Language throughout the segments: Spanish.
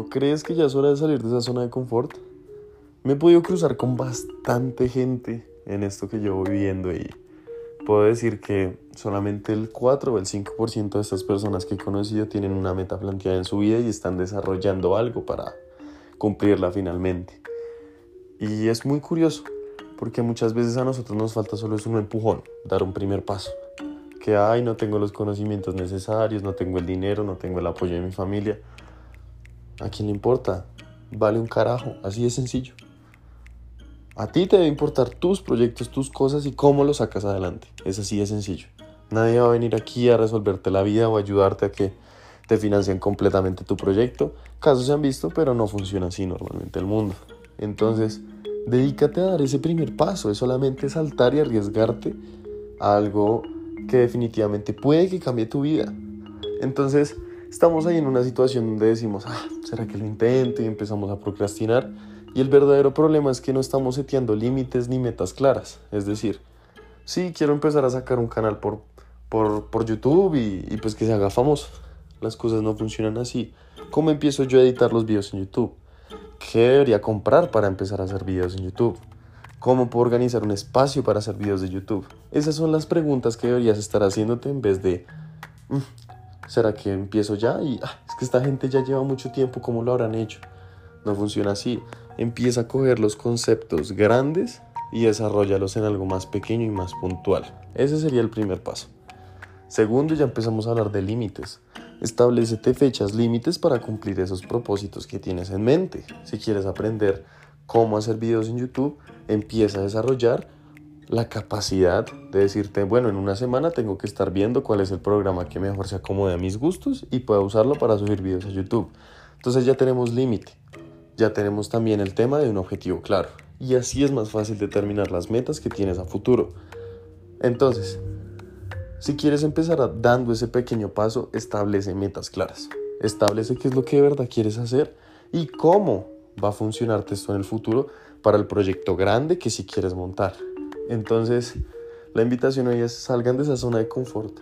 ¿no crees que ya es hora de salir de esa zona de confort? Me he podido cruzar con bastante gente en esto que llevo viviendo y puedo decir que solamente el 4 o el 5% de estas personas que he conocido tienen una meta planteada en su vida y están desarrollando algo para cumplirla finalmente. Y es muy curioso, porque muchas veces a nosotros nos falta solo es un empujón, dar un primer paso. Que, ay, no tengo los conocimientos necesarios, no tengo el dinero, no tengo el apoyo de mi familia. ¿A quién le importa? Vale un carajo, así de sencillo. A ti te debe importar tus proyectos, tus cosas y cómo los sacas adelante. Es así de sencillo. Nadie va a venir aquí a resolverte la vida o ayudarte a que te financien completamente tu proyecto. Casos se han visto, pero no funciona así normalmente el mundo. Entonces, dedícate a dar ese primer paso. Es solamente saltar y arriesgarte a algo que definitivamente puede que cambie tu vida. Entonces, estamos ahí en una situación donde decimos, ah, ¿será que lo intento? Y empezamos a procrastinar. Y el verdadero problema es que no estamos seteando límites ni metas claras. Es decir, sí, quiero empezar a sacar un canal por, por, YouTube y, y, pues que se haga famoso. Las cosas no funcionan así. ¿Cómo empiezo yo a editar los videos en YouTube? ¿Qué debería comprar para empezar a hacer videos en YouTube? ¿Cómo puedo organizar un espacio para hacer videos de YouTube? Esas son las preguntas que deberías estar haciéndote en vez de, mm, ¿será que empiezo ya? Y ah, es que esta gente ya lleva mucho tiempo, ¿cómo lo habrán hecho? No funciona así empieza a coger los conceptos grandes y desarrollalos en algo más pequeño y más puntual. Ese sería el primer paso. Segundo, ya empezamos a hablar de límites. Establecete fechas límites para cumplir esos propósitos que tienes en mente. Si quieres aprender cómo hacer videos en YouTube, empieza a desarrollar la capacidad de decirte, bueno, en una semana tengo que estar viendo cuál es el programa que mejor se acomode a mis gustos y pueda usarlo para subir videos a YouTube. Entonces ya tenemos límite ya tenemos también el tema de un objetivo claro. Y así es más fácil determinar las metas que tienes a futuro. Entonces, si quieres empezar dando ese pequeño paso, establece metas claras. Establece qué es lo que de verdad quieres hacer y cómo va a funcionarte esto en el futuro para el proyecto grande que si quieres montar. Entonces, la invitación hoy es salgan de esa zona de confort.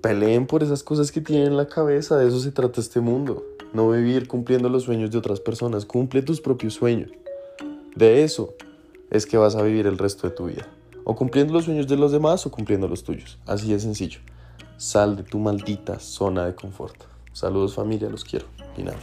Peleen por esas cosas que tienen en la cabeza, de eso se trata este mundo no vivir cumpliendo los sueños de otras personas, cumple tus propios sueños. De eso es que vas a vivir el resto de tu vida. O cumpliendo los sueños de los demás o cumpliendo los tuyos. Así de sencillo. Sal de tu maldita zona de confort. Saludos familia, los quiero. Y nada.